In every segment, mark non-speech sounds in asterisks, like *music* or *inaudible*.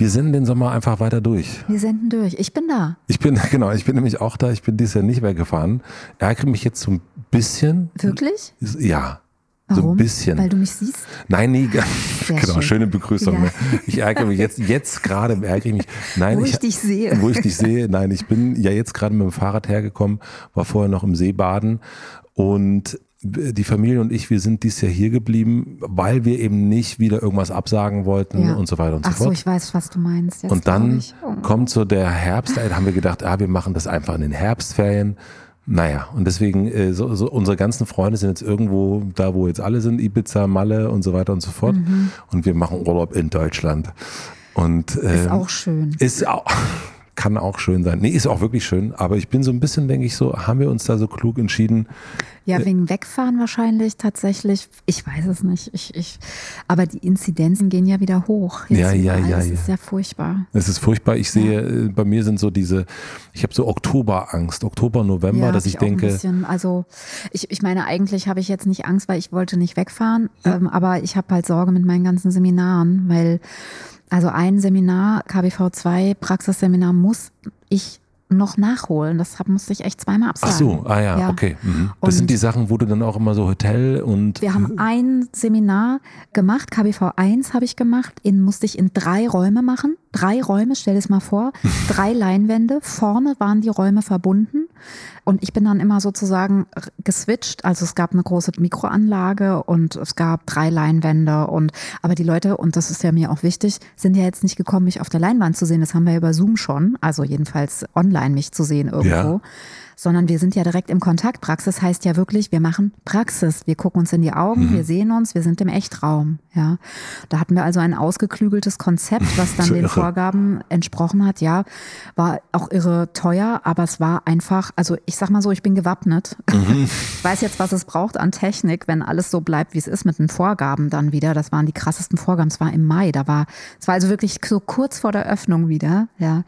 Wir senden den Sommer einfach weiter durch. Wir senden durch. Ich bin da. Ich bin, *laughs* genau, ich bin nämlich auch da. Ich bin dieses Jahr nicht weggefahren. Ärgere mich jetzt so ein bisschen. Wirklich? Ja. Warum? So ein bisschen. Weil du mich siehst? Nein, nee, *laughs* genau, schön. schöne Begrüßung. Ja. ne? Ich ärgere mich jetzt, jetzt gerade ärgere ich mich. Nein, Wo ich dich sehe. Wo ich dich sehe. Nein, ich bin ja jetzt gerade mit dem Fahrrad hergekommen, war vorher noch im See baden und die Familie und ich, wir sind dieses Jahr hier geblieben, weil wir eben nicht wieder irgendwas absagen wollten Ja. und so weiter und Ach so so, fort. ich weiß, was du meinst. Jetzt Und dann. Oh. kommt so der Herbst, da haben wir gedacht, ah, wir machen das einfach in den Herbstferien. Naja, und deswegen, äh, so, so unsere ganzen Freunde sind jetzt irgendwo da, wo jetzt alle sind, Ibiza, Malle und so weiter und so fort. Mhm. Und wir machen Urlaub in Deutschland. Und Ist ähm, auch schön. ist auch, *laughs* kann auch schön sein. Nee, ist auch wirklich schön. Aber ich bin so ein bisschen, denke ich so, haben wir uns da so klug entschieden? Ja, wegen Wegfahren wahrscheinlich tatsächlich. Ich weiß es nicht. Ich, ich, aber die Inzidenzen gehen ja wieder hoch. Jetzt Ja, ja, überall. ja, Das ja. ist ja furchtbar. Es ist furchtbar. Ich sehe, äh, bei mir sind so diese, ich habe so Oktoberangst, Oktober, November, ja, dass ich ein denke, bisschen, also ich, ich meine, eigentlich habe ich jetzt nicht Angst, weil ich wollte nicht wegfahren, ähm, aber ich habe halt Sorge mit meinen ganzen Seminaren, weil also ein Seminar, KBV 2, Praxisseminar, muss ich noch nachholen. Das musste ich echt zweimal ach absagen. so, ah ja, Ja. okay. Mhm. Das Und- sind die Sachen, wo du dann auch immer so Hotel und Wir haben ein Seminar gemacht, KBV 1 habe ich gemacht, in, musste ich in drei Räume machen. Drei Räume, stell dir es mal vor, *laughs* drei Leinwände, vorne waren die Räume verbunden und ich bin dann immer sozusagen geswitcht, also es gab eine große Mikroanlage und es gab drei Leinwände und aber die Leute, und das ist ja mir auch wichtig, sind ja jetzt nicht gekommen, mich auf der Leinwand zu sehen, das haben wir ja über Zoom schon, also jedenfalls online mich zu sehen irgendwo. Ja. Sondern wir sind ja direkt im Kontakt. Praxis heißt ja wirklich, wir machen Praxis. Wir gucken uns in die Augen, wir sehen uns, wir sind im Echtraum. Ja, da hatten wir also ein ausgeklügeltes Konzept, was dann *laughs* So den irre. Vorgaben entsprochen hat. Ja, war auch irre teuer, aber es war einfach, also ich sag mal so, ich bin gewappnet. Ich *laughs* weiß jetzt, was es braucht an Technik, wenn alles so bleibt, wie es ist mit den Vorgaben dann wieder. Das waren die krassesten Vorgaben. Es war im Mai, da war, es war also wirklich so kurz vor der Öffnung wieder. Ja,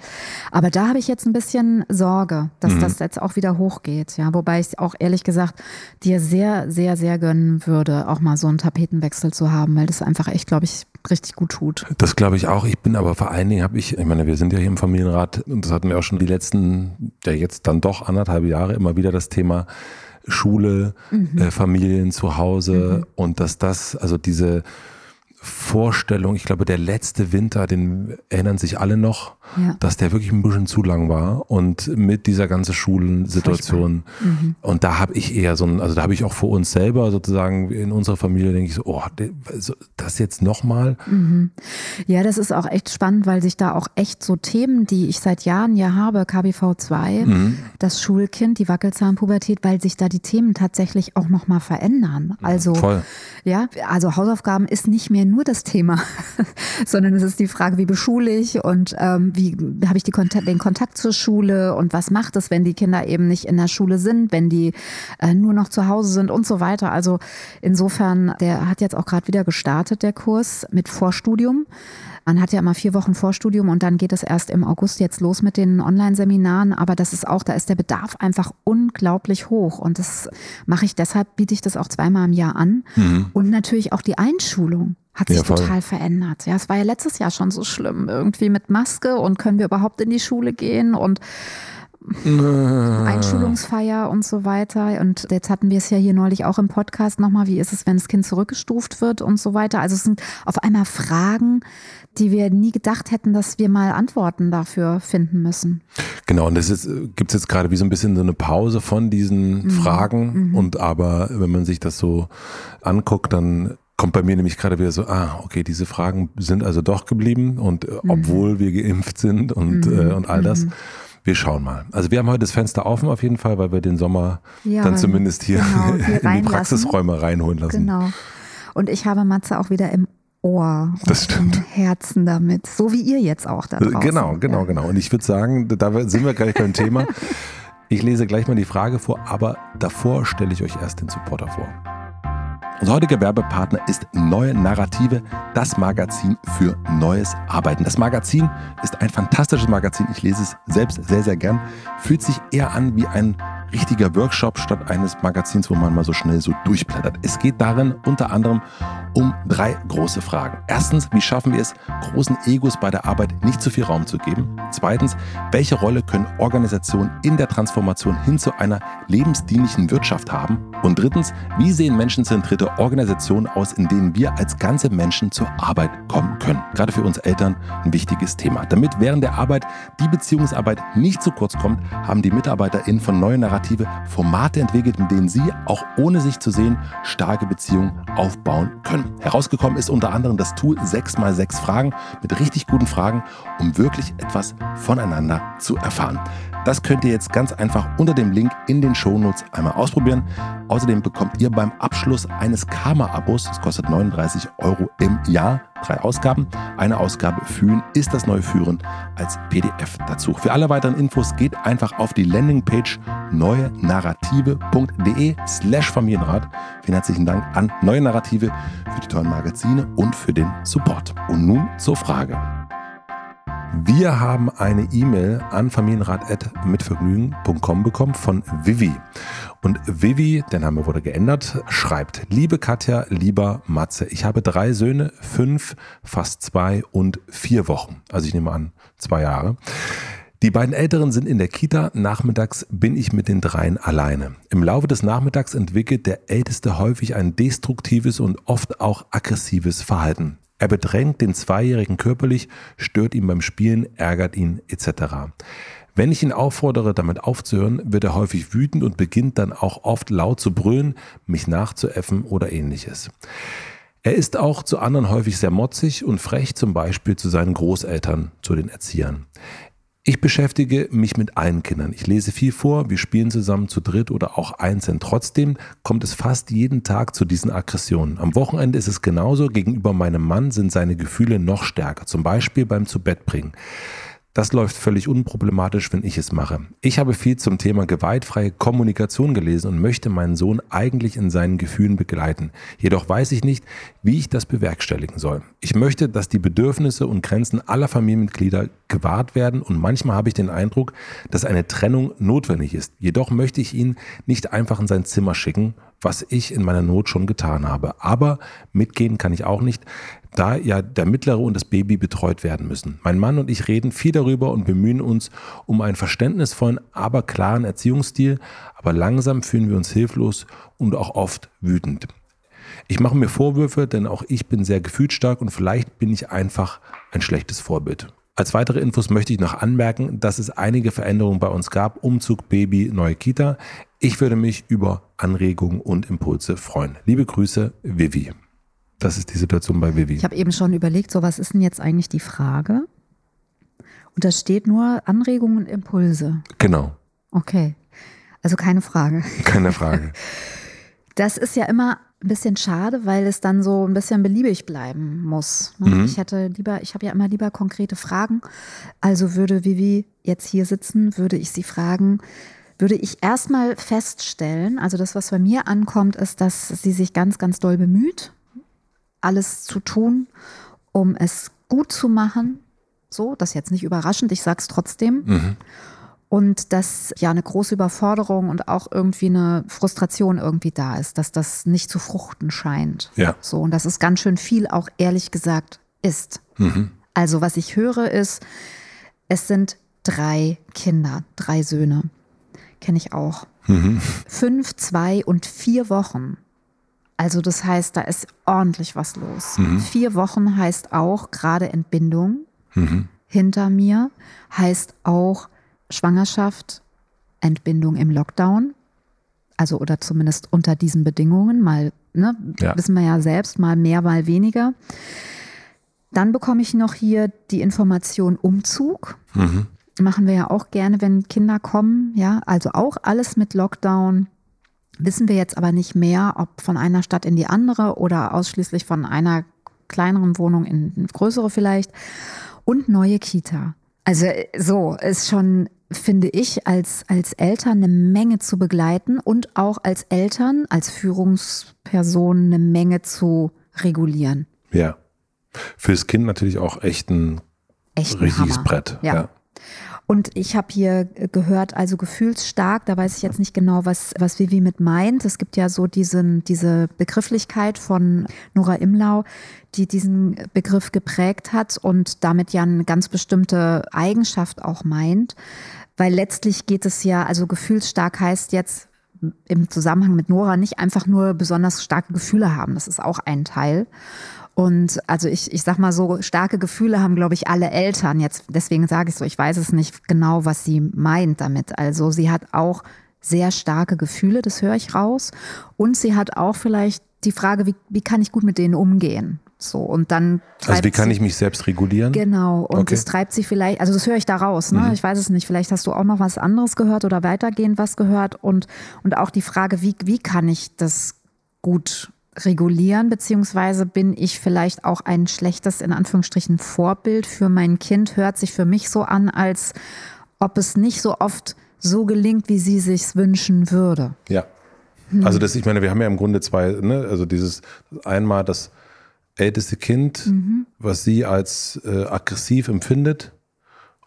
aber da habe ich jetzt ein bisschen Sorge, dass das jetzt auch wieder hochgeht. Ja, wobei ich auch ehrlich gesagt dir sehr, sehr, sehr gönnen würde, auch mal so einen Tapetenwechsel zu haben, weil das einfach echt, glaube ich, richtig gut tut. Das glaube ich auch. Ich bin aber vor allen Dingen habe ich, ich meine, wir sind ja hier im Familienrat und das hatten wir auch schon die letzten, ja jetzt dann doch anderthalb Jahre immer wieder das Thema Schule, Mhm. äh, Familien zu Hause und dass das, also diese Vorstellung, ich glaube, der letzte Winter, den erinnern sich alle noch, Ja. dass der wirklich ein bisschen zu lang war und mit dieser ganzen Schulensituation. Mhm. Und da habe ich eher so ein, also da habe ich auch für uns selber sozusagen in unserer Familie denke ich so, oh, so- das jetzt nochmal. Ja, das ist auch echt spannend, weil sich da auch echt so Themen, die ich seit Jahren ja habe, KBV 2, Mhm. das Schulkind, die Wackelzahnpubertät, weil sich da die Themen tatsächlich auch nochmal verändern. Also, Voll. ja, also Hausaufgaben ist nicht mehr nur das Thema, *laughs* sondern es ist die Frage, wie beschule ich und ähm, wie habe ich Kontakt, den Kontakt zur Schule und was macht es, wenn die Kinder eben nicht in der Schule sind, wenn die äh, nur noch zu Hause sind und so weiter. Also insofern, der hat jetzt auch gerade wieder gestartet, der Kurs mit Vorstudium. Man hat ja immer vier Wochen Vorstudium und dann geht es erst im August jetzt los mit den Online-Seminaren. Aber das ist auch, da ist der Bedarf einfach unglaublich hoch. Und das mache ich deshalb, biete ich das auch zweimal im Jahr an. Und natürlich auch die Einschulung hat sich Ja, total verändert. Ja, es war ja letztes Jahr schon so schlimm, irgendwie mit Maske und können wir überhaupt in die Schule gehen und Einschulungsfeier und so weiter. Und jetzt hatten wir es ja hier neulich auch im Podcast nochmal, wie ist es, wenn das Kind zurückgestuft wird und so weiter. Also es sind auf einmal Fragen, die wir nie gedacht hätten, dass wir mal Antworten dafür finden müssen. Genau, und das gibt es jetzt gerade wie so ein bisschen so eine Pause von diesen mhm. Fragen. Mhm. Und aber, wenn man sich das so anguckt, dann kommt bei mir nämlich gerade wieder so, ah, okay, diese Fragen sind also doch geblieben und äh, mhm. obwohl wir geimpft sind und, mhm. äh, und all das. Wir schauen mal. Also wir haben heute das Fenster offen auf jeden Fall, weil wir den Sommer ja, dann zumindest hier, genau, *laughs* hier in die Praxisräume reinholen lassen. Genau. Und ich habe Matze auch wieder im Ohr und das stimmt. im Herzen damit. So wie ihr jetzt auch da draußen. Genau, genau, ja. genau. Und ich würde sagen, da sind wir gleich beim Thema. *laughs* Ich lese gleich mal die Frage vor, aber davor stelle ich euch erst den Supporter vor. Unser heutiger Werbepartner ist Neue Narrative, das Magazin für neues Arbeiten. Das Magazin ist ein fantastisches Magazin. Ich lese es selbst sehr, sehr gern. Fühlt sich eher an wie ein richtiger Workshop statt eines Magazins, wo man mal so schnell so durchblättert. Es geht darin unter anderem um drei große Fragen. Erstens, wie schaffen wir es, großen Egos bei der Arbeit nicht zu viel Raum zu geben? Zweitens, welche Rolle können Organisationen in der Transformation hin zu einer lebensdienlichen Wirtschaft haben? Und drittens, wie sehen menschenzentrierte Organisationen aus, in denen wir als ganze Menschen zur Arbeit kommen können? Gerade für uns Eltern ein wichtiges Thema. Damit während der Arbeit die Beziehungsarbeit nicht zu kurz kommt, haben die MitarbeiterInnen von Neue Narrative Formate entwickelt, in denen sie, auch ohne sich zu sehen, starke Beziehungen aufbauen können. Herausgekommen ist unter anderem das Tool 6x6 Fragen mit richtig guten Fragen, um wirklich etwas voneinander zu erfahren. Das könnt ihr jetzt ganz einfach unter dem Link in den Shownotes einmal ausprobieren. Außerdem bekommt ihr beim Abschluss eines Karma-Abos, das kostet 39 Euro im Jahr, drei Ausgaben. Eine Ausgabe Fühlen ist das neue Führen als PDF dazu. Für alle weiteren Infos geht einfach auf die Landingpage neuenarrative.de slash Familienrat. Vielen herzlichen Dank an Neue Narrative für die tollen Magazine und für den Support. Und nun zur Frage. Wir haben eine E-Mail an familienrat.mitvergnügen.com bekommen von Vivi. Und Vivi, der Name wurde geändert, schreibt, liebe Katja, lieber Matze, ich habe drei Söhne, fünf, fast zwei und vier Wochen. Also ich nehme an, zwei Jahre. Die beiden Älteren sind in der Kita, nachmittags bin ich mit den dreien alleine. Im Laufe des Nachmittags entwickelt der Älteste häufig ein destruktives und oft auch aggressives Verhalten. Er bedrängt den Zweijährigen körperlich, stört ihn beim Spielen, ärgert ihn etc. Wenn ich ihn auffordere, damit aufzuhören, wird er häufig wütend und beginnt dann auch oft laut zu brüllen, mich nachzuäffen oder ähnliches. Er ist auch zu anderen häufig sehr motzig und frech, zum Beispiel zu seinen Großeltern, zu den Erziehern. Ich beschäftige mich mit allen Kindern. Ich lese viel vor, wir spielen zusammen zu dritt oder auch einzeln. Trotzdem kommt es fast jeden Tag zu diesen Aggressionen. Am Wochenende ist es genauso. Gegenüber meinem Mann sind seine Gefühle noch stärker. Zum Beispiel beim Zubettbringen. Das läuft völlig unproblematisch, wenn ich es mache. Ich habe viel zum Thema gewaltfreie Kommunikation gelesen und möchte meinen Sohn eigentlich in seinen Gefühlen begleiten. Jedoch weiß ich nicht, wie ich das bewerkstelligen soll. Ich möchte, dass die Bedürfnisse und Grenzen aller Familienmitglieder gewahrt werden und manchmal habe ich den Eindruck, dass eine Trennung notwendig ist. Jedoch möchte ich ihn nicht einfach in sein Zimmer schicken, was ich in meiner Not schon getan habe. Aber mitgehen kann ich auch nicht da ja der Mittlere und das Baby betreut werden müssen. Mein Mann und ich reden viel darüber und bemühen uns um einen verständnisvollen, aber klaren Erziehungsstil, aber langsam fühlen wir uns hilflos und auch oft wütend. Ich mache mir Vorwürfe, denn auch ich bin sehr gefühlsstark und vielleicht bin ich einfach ein schlechtes Vorbild. Als weitere Infos möchte ich noch anmerken, dass es einige Veränderungen bei uns gab. Umzug, Baby, neue Kita. Ich würde mich über Anregungen und Impulse freuen. Liebe Grüße, Vivi. Das ist die Situation bei Vivi. Ich habe eben schon überlegt, so was ist denn jetzt eigentlich die Frage? Und da steht nur Anregungen und Impulse. Genau. Okay. Also keine Frage. Keine Frage. *laughs* Das ist ja immer ein bisschen schade, weil es dann so ein bisschen beliebig bleiben muss. Ne? Mhm. Ich hätte lieber, ich habe ja immer lieber konkrete Fragen. Also würde Vivi jetzt hier sitzen, würde ich sie fragen, würde ich erstmal feststellen, also das, was bei mir ankommt, ist, dass sie sich ganz, ganz doll bemüht, alles zu tun, um es gut zu machen. So, das ist jetzt nicht überraschend, ich sage es trotzdem. Mhm. Und dass ja eine große Überforderung und auch irgendwie eine Frustration irgendwie da ist, dass das nicht zu fruchten scheint. Ja. So, und dass es ganz schön viel auch ehrlich gesagt ist. Mhm. Also, was ich höre, ist, es sind drei Kinder, drei Söhne. Kenne ich auch. Mhm. Fünf, zwei und vier Wochen. Also das heißt, da ist ordentlich was los. Mhm. Vier Wochen heißt auch gerade Entbindung mhm. hinter mir, heißt auch Schwangerschaft, Entbindung im Lockdown. Also oder zumindest unter diesen Bedingungen, mal, ne, ja. wissen wir ja selbst, mal mehr, mal weniger. Dann bekomme ich noch hier die Information Umzug. Mhm. Machen wir ja auch gerne, wenn Kinder kommen, ja, also auch alles mit Lockdown. Wissen wir jetzt aber nicht mehr, ob von einer Stadt in die andere oder ausschließlich von einer kleineren Wohnung in eine größere vielleicht. Und neue Kita. Also so ist schon, finde ich, als, als Eltern eine Menge zu begleiten und auch als Eltern, als Führungsperson eine Menge zu regulieren. Ja. Fürs Kind natürlich auch echt ein echt richtiges Hammer. Brett. ja. ja. Und ich habe hier gehört, also gefühlsstark, da weiß ich jetzt nicht genau, was, was Vivi mit meint. Es gibt ja so diesen, diese Begrifflichkeit von Nora Imlau, die diesen Begriff geprägt hat und damit ja eine ganz bestimmte Eigenschaft auch meint. Weil letztlich geht es ja, also gefühlsstark heißt jetzt im Zusammenhang mit Nora nicht einfach nur besonders starke Gefühle haben. Das ist auch ein Teil. Und also ich, ich sag mal so, starke Gefühle haben, glaube ich, alle Eltern. Jetzt, deswegen sage ich so, ich weiß es nicht genau, was sie meint damit. Also sie hat auch sehr starke Gefühle, das höre ich raus. Und sie hat auch vielleicht die Frage, wie, wie kann ich gut mit denen umgehen? So, und dann. Also, wie kann sie, ich mich selbst regulieren? Genau. Und okay. das treibt sie vielleicht, also das höre ich da raus, ne? Mhm. Ich weiß es nicht. Vielleicht hast du auch noch was anderes gehört oder weitergehend was gehört. Und, und auch die Frage, wie, wie kann ich das gut regulieren, beziehungsweise bin ich vielleicht auch ein schlechtes, in Anführungsstrichen, Vorbild für mein Kind, hört sich für mich so an, als ob es nicht so oft so gelingt, wie sie sich wünschen würde. Ja. Hm. Also das, ich meine, wir haben ja im Grunde zwei, ne, also dieses einmal das älteste Kind, mhm. was sie als äh, aggressiv empfindet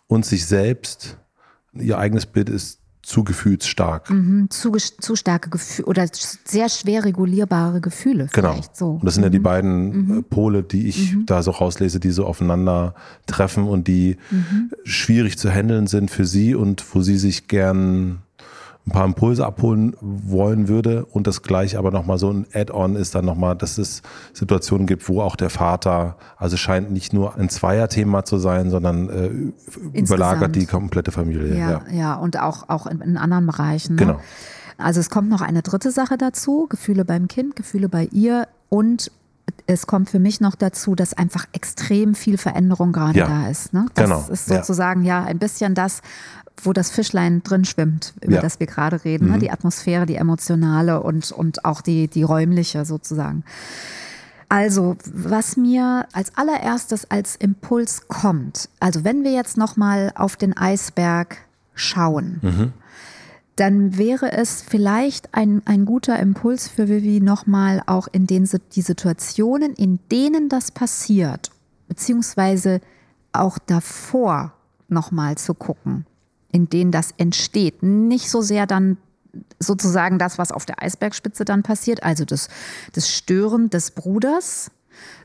und sich selbst, ihr eigenes Bild ist zu gefühlsstark. Mhm, zu, zu starke Gefühle oder sehr schwer regulierbare Gefühle. Genau. So. Und das sind mhm. ja die mhm. beiden äh, mhm. Pole, die ich mhm. da so rauslese, die so aufeinander treffen und die mhm. schwierig zu handeln sind für sie und wo sie sich gern ein paar Impulse abholen wollen würde und das gleich aber nochmal so ein Add-on ist dann nochmal, dass es Situationen gibt, wo auch der Vater, also scheint nicht nur ein Zweierthema zu sein, sondern äh, überlagert die komplette Familie. Ja, ja, ja. und auch, auch in, in anderen Bereichen. Ne? Genau. Also es kommt noch eine dritte Sache dazu, Gefühle beim Kind, Gefühle bei ihr und es kommt für mich noch dazu, dass einfach extrem viel Veränderung gerade ja, da ist. Ne? Das genau, ist sozusagen ja. ja. ein bisschen das, wo das Fischlein drin schwimmt, über ja. das wir gerade reden. Ne? Mhm. Ne? Die Atmosphäre, die emotionale und, und auch die, die räumliche sozusagen. Also, was mir als allererstes als Impuls kommt, also wenn wir jetzt nochmal auf den Eisberg schauen, mhm. dann wäre es vielleicht ein, ein guter Impuls für Vivi nochmal auch in den, die Situationen, in denen das passiert, beziehungsweise auch davor nochmal zu gucken in denen das entsteht. Nicht so sehr dann sozusagen das, was auf der Eisbergspitze dann passiert, also das, das Stören des Bruders,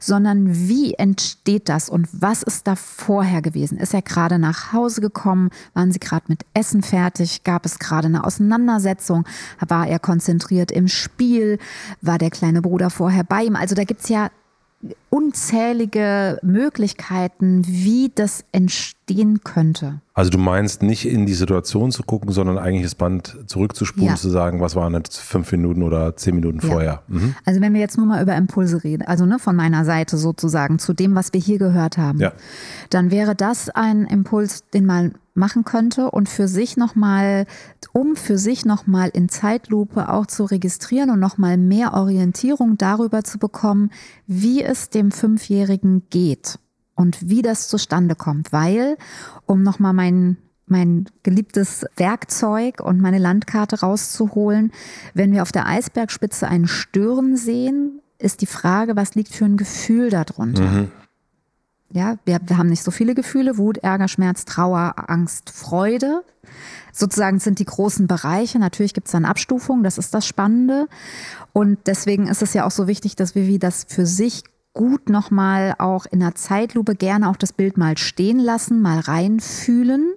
sondern wie entsteht das und was ist da vorher gewesen? Ist er gerade nach Hause gekommen? Waren sie gerade mit Essen fertig? Gab es gerade eine Auseinandersetzung? War er konzentriert im Spiel? War der kleine Bruder vorher bei ihm? Also da gibt es ja unzählige Möglichkeiten, wie das entstehen könnte. Also du meinst nicht in die Situation zu gucken, sondern eigentlich das Band zurückzuspulen, ja. zu sagen, was waren jetzt fünf Minuten oder zehn Minuten ja. vorher. Mhm. Also wenn wir jetzt nur mal über Impulse reden, also ne, von meiner Seite sozusagen zu dem, was wir hier gehört haben, ja. dann wäre das ein Impuls, den man machen könnte und für sich nochmal, um für sich nochmal in Zeitlupe auch zu registrieren und nochmal mehr Orientierung darüber zu bekommen, wie es dem Fünfjährigen geht und wie das zustande kommt. Weil, um nochmal mein mein geliebtes Werkzeug und meine Landkarte rauszuholen. Wenn wir auf der Eisbergspitze einen Stören sehen, ist die Frage, was liegt für ein Gefühl darunter? Mhm. Ja, wir, wir haben nicht so viele Gefühle, Wut, Ärger, Schmerz, Trauer, Angst, Freude. Sozusagen sind die großen Bereiche. Natürlich gibt es dann Abstufungen, das ist das Spannende. Und deswegen ist es ja auch so wichtig, dass Vivi das für sich gut nochmal auch in der Zeitlupe gerne auch das Bild mal stehen lassen, mal reinfühlen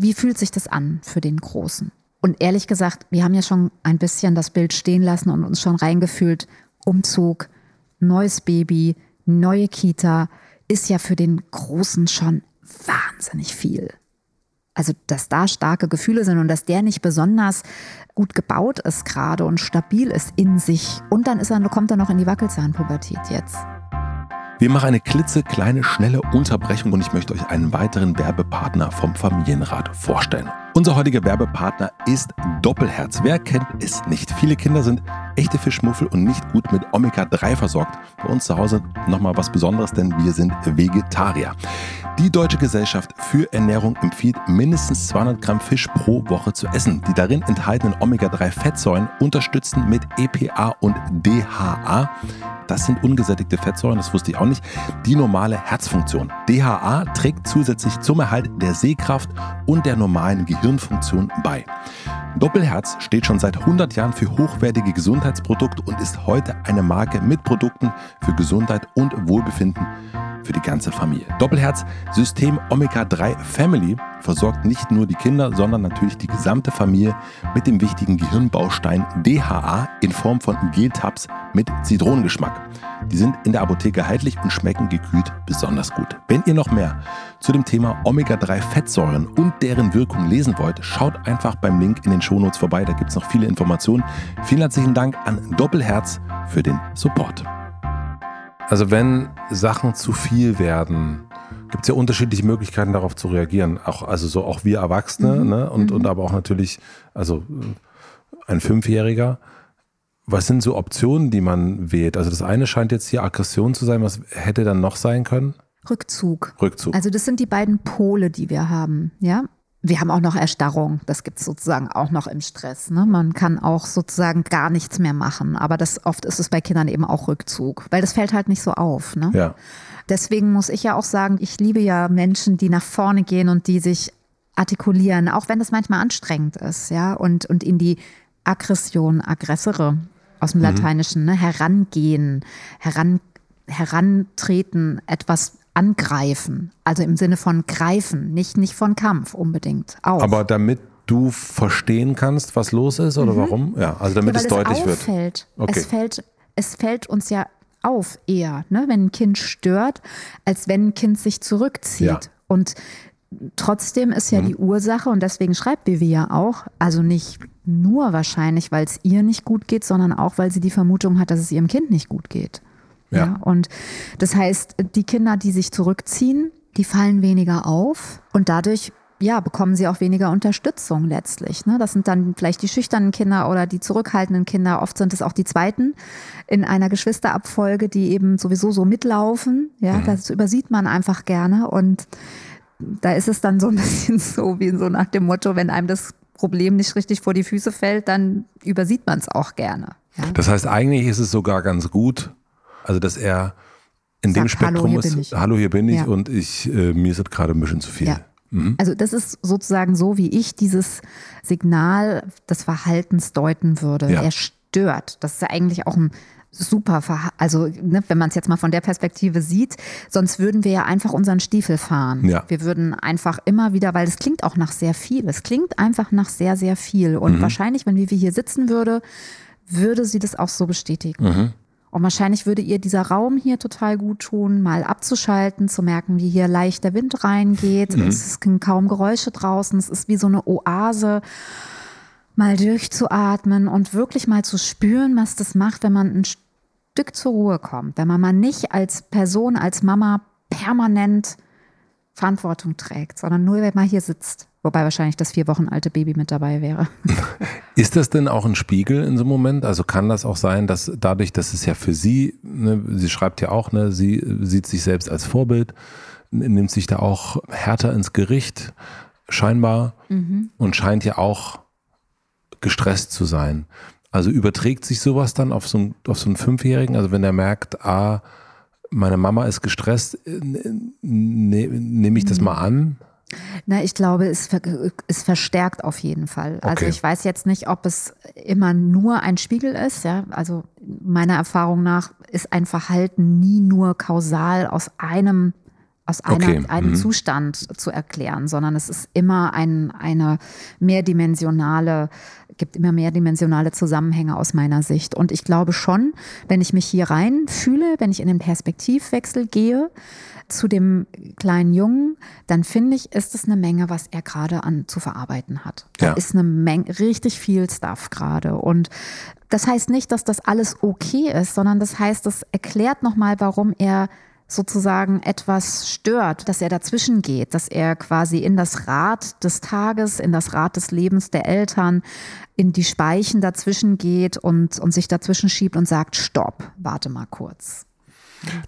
wie fühlt sich das an für den Großen? Und ehrlich gesagt, wir haben ja schon ein bisschen das Bild stehen lassen und uns schon reingefühlt. Umzug, neues Baby, neue Kita ist ja für den Großen schon wahnsinnig viel. Also, dass da starke Gefühle sind und dass der nicht besonders gut gebaut ist gerade und stabil ist in sich. Und dann ist er, kommt er noch in die Wackelzahnpubertät jetzt. Wir machen eine klitzekleine, schnelle Unterbrechung und ich möchte euch einen weiteren Werbepartner vom Familienrat vorstellen. Unser heutiger Werbepartner ist Doppelherz. Wer kennt es nicht? Viele Kinder sind echte Fischmuffel und nicht gut mit Omega-3 versorgt. Bei uns zu Hause nochmal was Besonderes, denn wir sind Vegetarier. Die Deutsche Gesellschaft für Ernährung empfiehlt, mindestens 200 Gramm Fisch pro Woche zu essen. Die darin enthaltenen Omega-3-Fettsäuren unterstützen mit EPA und DHA das sind ungesättigte Fettsäuren, das wusste ich auch nicht, die normale Herzfunktion. DHA trägt zusätzlich zum Erhalt der Sehkraft und der normalen Gehirnfunktion bei. Doppelherz steht schon seit 100 Jahren für hochwertige Gesundheitsprodukte und ist heute eine Marke mit Produkten für Gesundheit und Wohlbefinden für die ganze Familie. Doppelherz System Omega 3 Family versorgt nicht nur die Kinder, sondern natürlich die gesamte Familie mit dem wichtigen Gehirnbaustein DHA in Form von Geltabs mit Zitronengeschmack. Die sind in der Apotheke erhältlich und schmecken gekühlt besonders gut. Wenn ihr noch mehr zu dem Thema Omega-3-Fettsäuren und deren Wirkung lesen wollt, schaut einfach beim Link in den Shownotes vorbei, da gibt es noch viele Informationen. Vielen herzlichen Dank an Doppelherz für den Support. Also wenn Sachen zu viel werden, gibt es ja unterschiedliche Möglichkeiten darauf zu reagieren. Auch, also so auch wir Erwachsene, mhm. ne? Und, mhm. und aber auch natürlich, also ein Fünfjähriger. Was sind so Optionen, die man wählt? Also das eine scheint jetzt hier Aggression zu sein. Was hätte dann noch sein können? Rückzug. Rückzug. Also das sind die beiden Pole, die wir haben. Ja, wir haben auch noch Erstarrung, das gibt es sozusagen auch noch im Stress. Ne? Man kann auch sozusagen gar nichts mehr machen, aber das oft ist es bei Kindern eben auch Rückzug, weil das fällt halt nicht so auf. Ne? Ja. Deswegen muss ich ja auch sagen, ich liebe ja Menschen, die nach vorne gehen und die sich artikulieren, auch wenn das manchmal anstrengend ist, ja, und, und in die Aggression, aggressere aus dem mhm. Lateinischen, ne? herangehen, heran, herantreten, etwas angreifen. Also im Sinne von greifen, nicht, nicht von Kampf unbedingt. Auch. Aber damit du verstehen kannst, was los ist oder mhm. warum? Ja, also damit ja, es deutlich es auffällt. wird. Okay. Es fällt, es fällt uns ja auf eher, ne, wenn ein Kind stört, als wenn ein Kind sich zurückzieht. Ja. Und trotzdem ist ja mhm. die Ursache, und deswegen schreibt Bibi ja auch, also nicht nur wahrscheinlich, weil es ihr nicht gut geht, sondern auch, weil sie die Vermutung hat, dass es ihrem Kind nicht gut geht. Ja. ja. Und das heißt, die Kinder, die sich zurückziehen, die fallen weniger auf und dadurch ja, bekommen sie auch weniger Unterstützung letztlich. Ne? Das sind dann vielleicht die schüchternen Kinder oder die zurückhaltenden Kinder. Oft sind es auch die zweiten in einer Geschwisterabfolge, die eben sowieso so mitlaufen. Ja, mhm. das übersieht man einfach gerne. Und da ist es dann so ein *laughs* bisschen so wie so nach dem Motto, wenn einem das Problem nicht richtig vor die Füße fällt, dann übersieht man es auch gerne. Ja? Das heißt, eigentlich ist es sogar ganz gut, also, dass er in Sagt, dem Spektrum hallo, ist, hallo, hier bin ich ja. und ich, äh, mir ist es gerade ein bisschen zu viel. Ja. Mhm. Also das ist sozusagen so, wie ich dieses Signal des Verhaltens deuten würde. Ja. Er stört. Das ist ja eigentlich auch ein super, Verha also ne, wenn man es jetzt mal von der Perspektive sieht, sonst würden wir ja einfach unseren Stiefel fahren. Ja. Wir würden einfach immer wieder, weil es klingt auch nach sehr viel. Es klingt einfach nach sehr, sehr viel. Und mhm. wahrscheinlich, wenn wir hier sitzen würde, würde sie das auch so bestätigen. Mhm. Und wahrscheinlich würde ihr dieser Raum hier total gut tun, mal abzuschalten, zu merken, wie hier leicht der Wind reingeht. Mhm. Es sind kaum Geräusche draußen. Es ist wie so eine Oase. Mal durchzuatmen und wirklich mal zu spüren, was das macht, wenn man ein Stück zur Ruhe kommt. Wenn man mal nicht als Person, als Mama permanent Verantwortung trägt, sondern nur, wenn man hier sitzt. Wobei wahrscheinlich das vier Wochen alte Baby mit dabei wäre. *laughs* Ist das denn auch ein Spiegel in so einem Moment? Also kann das auch sein, dass dadurch, dass es ja für sie, ne, sie schreibt ja auch, ne, sie sieht sich selbst als Vorbild, nimmt sich da auch härter ins Gericht, scheinbar, mhm. und scheint ja auch gestresst zu sein. Also überträgt sich sowas dann auf so, einen, auf so einen Fünfjährigen? Also wenn er merkt, ah, meine Mama ist gestresst, ne, nehme ich das mhm. mal an? Na, ich glaube, es, es verstärkt auf jeden Fall. Also okay. Also ich weiß jetzt nicht, ob es immer nur ein Spiegel ist. Ja, also meiner Erfahrung nach ist ein Verhalten nie nur kausal aus einem aus einer, Okay, einem mhm. Zustand zu erklären, sondern es ist immer ein, eine mehrdimensionale, gibt immer mehrdimensionale Zusammenhänge aus meiner Sicht. Und ich glaube schon, wenn ich mich hier rein fühle, wenn ich in den Perspektivwechsel gehe zu dem kleinen Jungen, dann finde ich, ist es eine Menge, was er gerade an zu verarbeiten hat. Da Ja. ist eine Menge, richtig viel Stuff gerade. Und das heißt nicht, dass das alles okay ist, sondern das heißt, das erklärt nochmal, warum er sozusagen etwas stört, dass er dazwischen geht, dass er quasi in das Rad des Tages, in das Rad des Lebens der Eltern, in die Speichen dazwischen geht und, und sich dazwischen schiebt und sagt, stopp, warte mal kurz.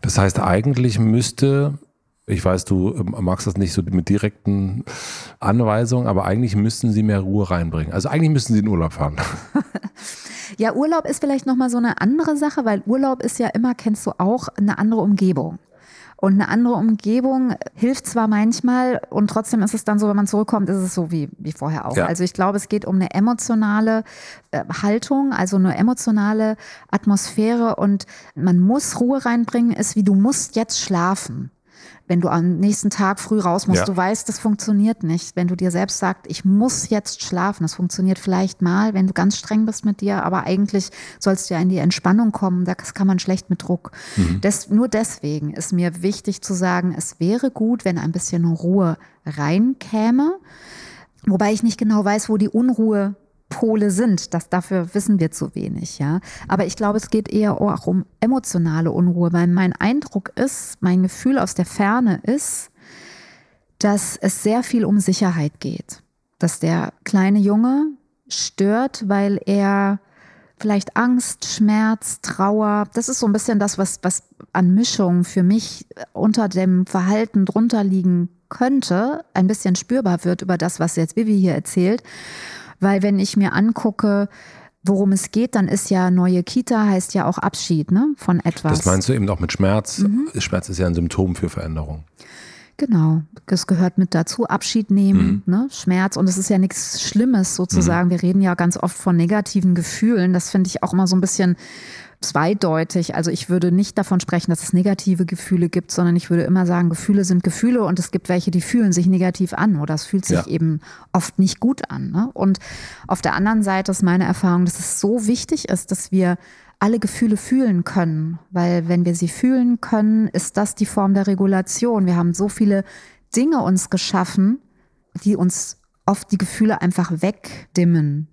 Das heißt, eigentlich müsste, ich weiß, du ähm, magst das nicht so mit direkten Anweisungen, aber eigentlich müssten sie mehr Ruhe reinbringen. Also eigentlich müssten sie in Urlaub fahren. *laughs* Ja, Urlaub ist vielleicht nochmal so eine andere Sache, weil Urlaub ist ja immer, kennst du auch, eine andere Umgebung. Und eine andere Umgebung hilft zwar manchmal und trotzdem ist es dann so, wenn man zurückkommt, ist es so wie, wie vorher auch. Ja. Also ich glaube, es geht um eine emotionale äh, Haltung, also eine emotionale Atmosphäre und man muss Ruhe reinbringen, ist wie du musst jetzt schlafen. Wenn du am nächsten Tag früh raus musst, Ja. du weißt, das funktioniert nicht. Wenn du dir selbst sagst, ich muss jetzt schlafen, das funktioniert vielleicht mal, wenn du ganz streng bist mit dir, aber eigentlich sollst du ja in die Entspannung kommen, das kann man schlecht mit Druck. Des, nur deswegen ist mir wichtig zu sagen, es wäre gut, wenn ein bisschen Ruhe reinkäme, wobei ich nicht genau weiß, wo die Unruhe Pole sind. Das, dafür wissen wir zu wenig, ja. Aber ich glaube, es geht eher auch um emotionale Unruhe, weil mein Eindruck ist, mein Gefühl aus der Ferne ist, dass es sehr viel um Sicherheit geht. Dass der kleine Junge stört, weil er vielleicht Angst, Schmerz, Trauer, das ist so ein bisschen das, was, was an Mischung für mich unter dem Verhalten drunter liegen könnte, ein bisschen spürbar wird über das, was jetzt Vivi hier erzählt. Weil wenn ich mir angucke, worum es geht, dann ist ja neue Kita heißt ja auch Abschied ne, von etwas. Das meinst du eben auch mit Schmerz. Mhm. Schmerz ist ja ein Symptom für Veränderung. Genau, das gehört mit dazu. Abschied nehmen, Mhm. ne? Schmerz. Und es ist ja nichts Schlimmes sozusagen. Wir reden ja ganz oft von negativen Gefühlen. Das finde ich auch immer so ein bisschen zweideutig. Also ich würde nicht davon sprechen, dass es negative Gefühle gibt, sondern ich würde immer sagen, Gefühle sind Gefühle und es gibt welche, die fühlen sich negativ an oder es fühlt sich Ja. eben oft nicht gut an. Ne? Und auf der anderen Seite ist meine Erfahrung, dass es so wichtig ist, dass wir alle Gefühle fühlen können, weil wenn wir sie fühlen können, ist das die Form der Regulation. Wir haben so viele Dinge uns geschaffen, die uns oft die Gefühle einfach wegdimmen.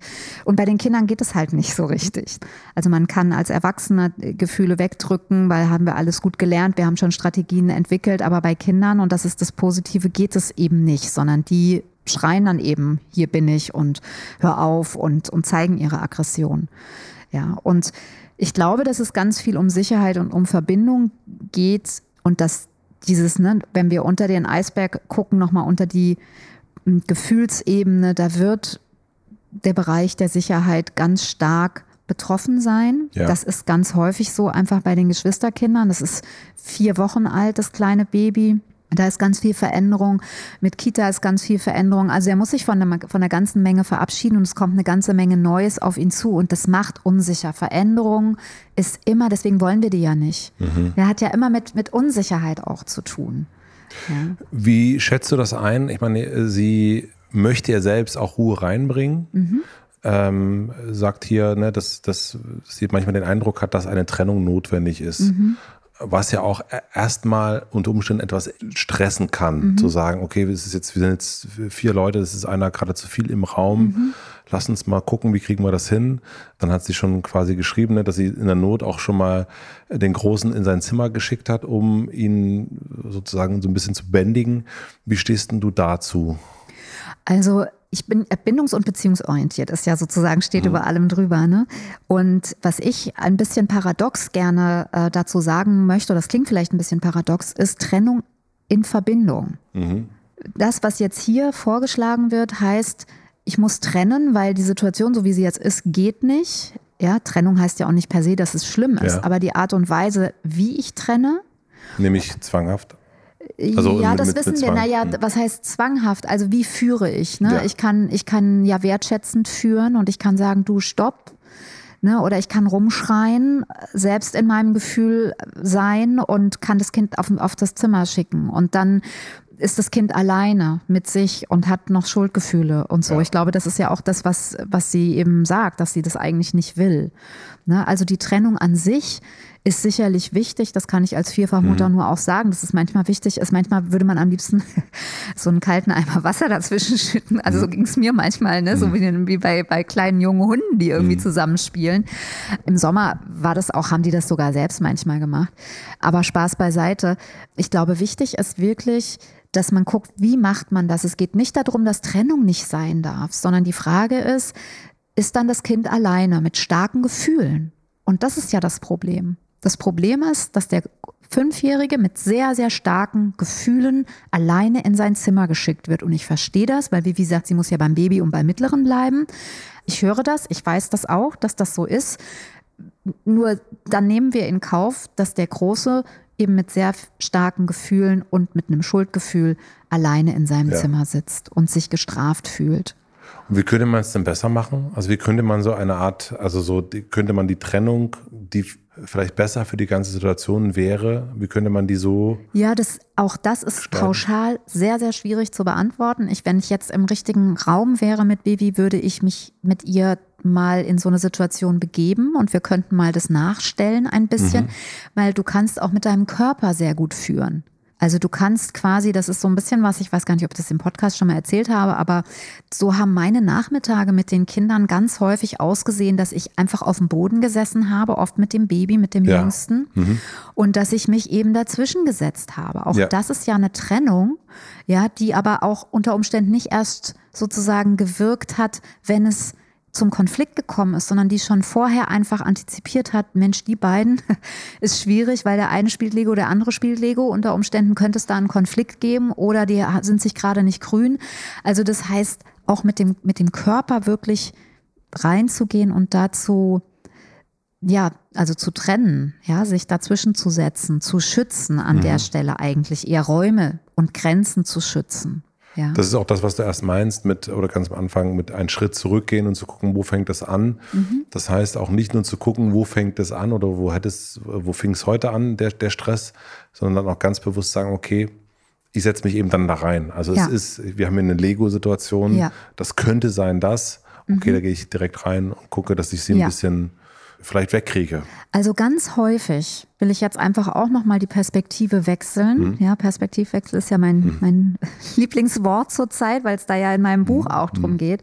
Und bei den Kindern geht es halt nicht so richtig. Also man kann als Erwachsener Gefühle wegdrücken, weil haben wir alles gut gelernt, wir haben schon Strategien entwickelt, aber bei Kindern, und das ist das Positive, geht es eben nicht, sondern die schreien dann eben, hier bin ich und hör auf und, und zeigen ihre Aggression. Ja, und ich glaube, dass es ganz viel um Sicherheit und um Verbindung geht und dass dieses, ne, wenn wir unter den Eisberg gucken, nochmal unter die Gefühlsebene, da wird der Bereich der Sicherheit ganz stark betroffen sein. Ja. Das ist ganz häufig so einfach bei den Geschwisterkindern. Das ist vier Wochen alt, das kleine Baby. Da ist ganz viel Veränderung. Mit Kita ist ganz viel Veränderung. Also er muss sich von der, von der ganzen Menge verabschieden und es kommt eine ganze Menge Neues auf ihn zu und das macht unsicher. Veränderung ist immer, deswegen wollen wir die ja nicht. Er hat ja immer mit, mit Unsicherheit auch zu tun. Ja. Wie schätzt du das ein? Ich meine, sie möchte ja selbst auch Ruhe reinbringen. Mhm. Ähm, sagt hier, ne, dass, dass sie manchmal den Eindruck hat, dass eine Trennung notwendig ist. Mhm. Was ja auch e- erstmal unter Umständen etwas stressen kann, Mhm. zu sagen, okay, es ist jetzt, wir sind jetzt vier Leute, es ist einer gerade zu viel im Raum. Mhm. Lass uns mal gucken, wie kriegen wir das hin. Dann hat sie schon quasi geschrieben, ne, dass sie in der Not auch schon mal den Großen in sein Zimmer geschickt hat, um ihn sozusagen so ein bisschen zu bändigen. Wie stehst denn du dazu? Also ich bin bindungs- und beziehungsorientiert, ist ja sozusagen, steht über allem drüber. Ne? Und was ich ein bisschen paradox gerne äh, dazu sagen möchte, das klingt vielleicht ein bisschen paradox, ist Trennung in Verbindung. Das, was jetzt hier vorgeschlagen wird, heißt, ich muss trennen, weil die Situation, so wie sie jetzt ist, geht nicht. Ja, Trennung heißt ja auch nicht per se, dass es schlimm ist, Ja. aber die Art und Weise, wie ich trenne, Nämlich zwanghaft. Also ja, mit- das mit- mit wissen wir. Zwang. Naja, Hm. was heißt zwanghaft? Also wie führe ich? Ne? Ja. Ich, kann, ich kann ja wertschätzend führen und ich kann sagen, du stopp. Ne? Oder ich kann rumschreien, selbst in meinem Gefühl sein und kann das Kind auf, auf das Zimmer schicken. Und dann ist das Kind alleine mit sich und hat noch Schuldgefühle und so. Ja. Ich glaube, das ist ja auch das, was, was sie eben sagt, dass sie das eigentlich nicht will. Ne? Also die Trennung an sich ist sicherlich wichtig. Das kann ich als Vierfachmutter mhm. nur auch sagen, dass es manchmal wichtig ist. Manchmal würde man am liebsten *laughs* so einen kalten Eimer Wasser dazwischen schütten. Also mhm. so ging es mir manchmal, ne? so mhm. wie, wie bei, bei kleinen jungen Hunden, die irgendwie mhm. zusammenspielen. Im Sommer war das auch, haben die das sogar selbst manchmal gemacht. Aber Spaß beiseite. Ich glaube, wichtig ist wirklich, dass man guckt, wie macht man das? Es geht nicht darum, dass Trennung nicht sein darf, sondern die Frage ist, ist dann das Kind alleine mit starken Gefühlen? Und das ist ja das Problem. Das Problem ist, dass der Fünfjährige mit sehr, sehr starken Gefühlen alleine in sein Zimmer geschickt wird. Und ich verstehe das, weil, wie gesagt, sie muss ja beim Baby und beim Mittleren bleiben. Ich höre das, ich weiß das auch, dass das so ist. Nur dann nehmen wir in Kauf, dass der Große eben mit sehr starken Gefühlen und mit einem Schuldgefühl alleine in seinem ja. Zimmer sitzt und sich gestraft fühlt. Wie könnte man es denn besser machen? Also wie könnte man so eine Art, also so die, könnte man die Trennung, die vielleicht besser für die ganze Situation wäre, wie könnte man die so? Ja, das, auch das ist gestalten? pauschal sehr, sehr schwierig zu beantworten. Ich, wenn ich jetzt im richtigen Raum wäre mit Baby, würde ich mich mit ihr mal in so eine Situation begeben und wir könnten mal das nachstellen ein bisschen, mhm. weil du kannst auch mit deinem Körper sehr gut führen. Also du kannst quasi, das ist so ein bisschen was, ich weiß gar nicht, ob ich das im Podcast schon mal erzählt habe, aber so haben meine Nachmittage mit den Kindern ganz häufig ausgesehen, dass ich einfach auf dem Boden gesessen habe, oft mit dem Baby, mit dem ja. Jüngsten, mhm. und dass ich mich eben dazwischen gesetzt habe. Auch ja. das ist ja eine Trennung, ja, die aber auch unter Umständen nicht erst sozusagen gewirkt hat, wenn es zum Konflikt gekommen ist, sondern die schon vorher einfach antizipiert hat, Mensch, die beiden *laughs* ist schwierig, weil der eine spielt Lego, der andere spielt Lego. Unter Umständen könnte es da einen Konflikt geben oder die sind sich gerade nicht grün. Also das heißt, auch mit dem, mit dem Körper wirklich reinzugehen und dazu, ja, also zu trennen, ja, sich dazwischen zu setzen, zu schützen an mhm. der Stelle eigentlich, eher Räume und Grenzen zu schützen. Ja. Das ist auch das, was du erst meinst mit, oder ganz am Anfang, mit einen Schritt zurückgehen und zu gucken, wo fängt das an. Mhm. Das heißt auch nicht nur zu gucken, wo fängt es an oder wo hat es, wo fing es heute an, der, der Stress, sondern dann auch ganz bewusst sagen, okay, ich setze mich eben dann da rein. Also ja. es ist, wir haben hier eine Lego-Situation, ja. das könnte sein das. Okay, mhm. da gehe ich direkt rein und gucke, dass ich sie ein bisschen vielleicht wegkriege. Also ganz häufig will ich jetzt einfach auch nochmal die Perspektive wechseln. Mhm. Ja, Perspektivwechsel ist ja mein, mhm. mein *laughs* Lieblingswort zurzeit, weil es da ja in meinem Buch mhm. auch drum mhm. geht.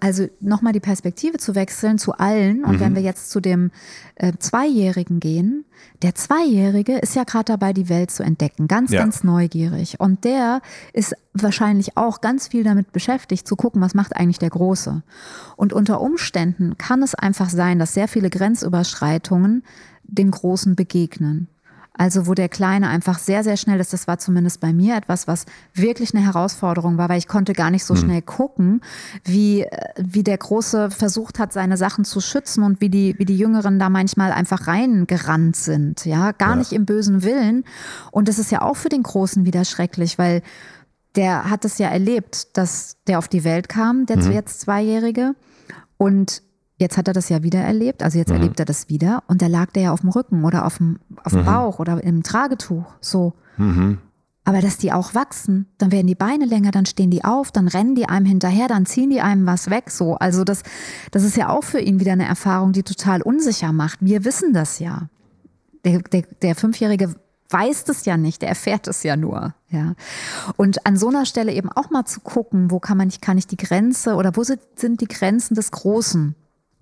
Also nochmal die Perspektive zu wechseln zu allen. Und wenn mhm. wir jetzt zu dem äh, Zweijährigen gehen, der Zweijährige ist ja gerade dabei, die Welt zu entdecken, ganz, ja. ganz neugierig. Und der ist wahrscheinlich auch ganz viel damit beschäftigt, zu gucken, was macht eigentlich der Große. Und unter Umständen kann es einfach sein, dass sehr viele Grenzüberschreitungen dem Großen begegnen. Also wo der Kleine einfach sehr, sehr schnell ist, das war zumindest bei mir etwas, was wirklich eine Herausforderung war, weil ich konnte gar nicht so hm. schnell gucken, wie, wie der Große versucht hat, seine Sachen zu schützen und wie die, wie die Jüngeren da manchmal einfach reingerannt sind, ja, gar ja. nicht im bösen Willen. Und das ist ja auch für den Großen wieder schrecklich, weil der hat es ja erlebt, dass der auf die Welt kam, der mhm. jetzt Zweijährige. Und Jetzt hat er das ja wieder erlebt, also jetzt mhm. erlebt er das wieder und da lag der ja auf dem Rücken oder auf dem, auf dem mhm. Bauch oder im Tragetuch, so. Mhm. Aber dass die auch wachsen, dann werden die Beine länger, dann stehen die auf, dann rennen die einem hinterher, dann ziehen die einem was weg, so. Also das, das ist ja auch für ihn wieder eine Erfahrung, die total unsicher macht. Wir wissen das ja. Der, der, der Fünfjährige weiß das ja nicht, der erfährt es ja nur, ja. Und an so einer Stelle eben auch mal zu gucken, wo kann man, kann ich die Grenze oder wo sind, sind die Grenzen des Großen?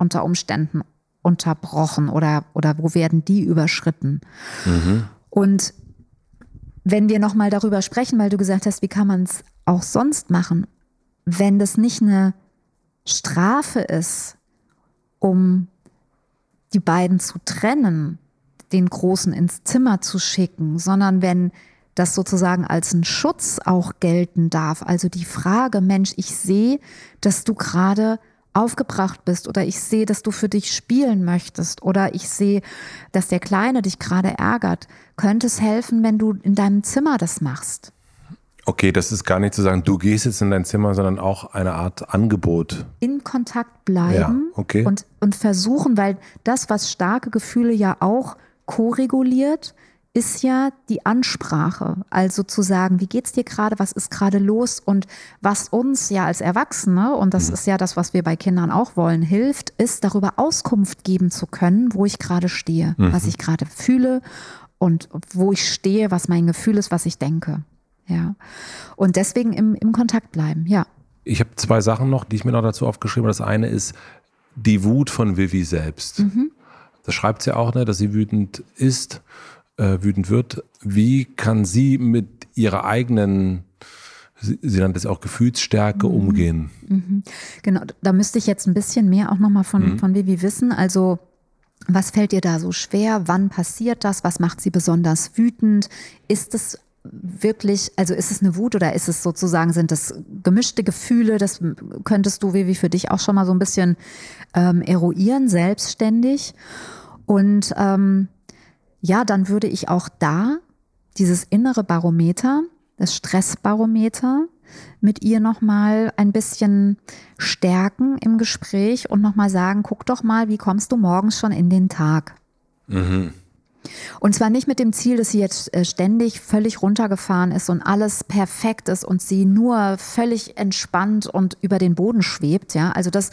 Unter Umständen unterbrochen oder, oder wo werden die überschritten? Mhm. Und wenn wir nochmal darüber sprechen, weil du gesagt hast, wie kann man es auch sonst machen, wenn das nicht eine Strafe ist, um die beiden zu trennen, den Großen ins Zimmer zu schicken, sondern wenn das sozusagen als ein Schutz auch gelten darf. Also die Frage, Mensch, ich sehe, dass du gerade aufgebracht bist oder ich sehe, dass du für dich spielen möchtest oder ich sehe, dass der Kleine dich gerade ärgert, könnte es helfen, wenn du in deinem Zimmer das machst. Okay, das ist gar nicht zu sagen, du gehst jetzt in dein Zimmer, sondern auch eine Art Angebot. In Kontakt bleiben ja, okay. und, und versuchen, weil das, was starke Gefühle ja auch koreguliert, ist ja die Ansprache. Also zu sagen, wie geht's dir gerade, was ist gerade los und was uns ja als Erwachsene, und das mhm. ist ja das, was wir bei Kindern auch wollen, hilft, ist darüber Auskunft geben zu können, wo ich gerade stehe, mhm. was ich gerade fühle und wo ich stehe, was mein Gefühl ist, was ich denke. Ja. Und deswegen im, im Kontakt bleiben, ja. Ich habe zwei Sachen noch, die ich mir noch dazu aufgeschrieben habe. Das eine ist die Wut von Vivi selbst. Mhm. Das schreibt sie auch, ne, dass sie wütend ist äh, wütend wird, wie kann sie mit ihrer eigenen Sie, sie nannte es auch Gefühlsstärke mhm. umgehen. Mhm. Genau, da müsste ich jetzt ein bisschen mehr auch nochmal von, mhm. von Vivi wissen. Also, was fällt ihr da so schwer? Wann passiert das? Was macht sie besonders wütend? Ist es wirklich, also ist es eine Wut oder ist es sozusagen, sind das gemischte Gefühle? Das könntest du, Vivi, für dich auch schon mal so ein bisschen ähm, eruieren, selbstständig. Und ähm, ja, dann würde ich auch da dieses innere Barometer, das Stressbarometer, mit ihr nochmal ein bisschen stärken im Gespräch und nochmal sagen, guck doch mal, wie kommst du morgens schon in den Tag? Mhm. Und zwar nicht mit dem Ziel, dass sie jetzt äh, ständig völlig runtergefahren ist und alles perfekt ist und sie nur völlig entspannt und über den Boden schwebt, ja. Also das